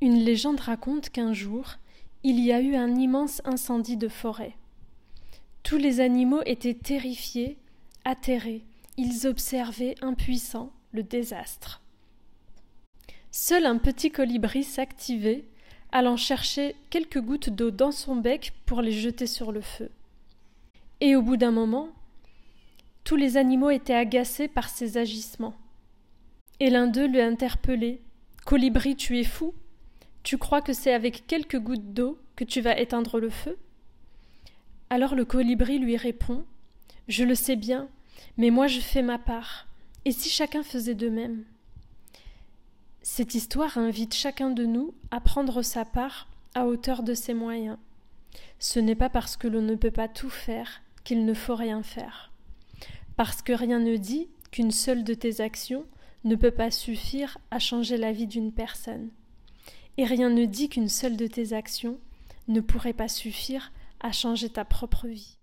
Une légende raconte qu'un jour, il y a eu un immense incendie de forêt. Tous les animaux étaient terrifiés, atterrés, ils observaient, impuissants, le désastre. Seul un petit colibri s'activait, allant chercher quelques gouttes d'eau dans son bec pour les jeter sur le feu. Et au bout d'un moment, tous les animaux étaient agacés par ses agissements. Et l'un d'eux lui interpellait. Colibri, tu es fou tu crois que c'est avec quelques gouttes d'eau que tu vas éteindre le feu? Alors le colibri lui répond Je le sais bien, mais moi je fais ma part. Et si chacun faisait de même? Cette histoire invite chacun de nous à prendre sa part à hauteur de ses moyens. Ce n'est pas parce que l'on ne peut pas tout faire qu'il ne faut rien faire. Parce que rien ne dit qu'une seule de tes actions ne peut pas suffire à changer la vie d'une personne et rien ne dit qu'une seule de tes actions ne pourrait pas suffire à changer ta propre vie.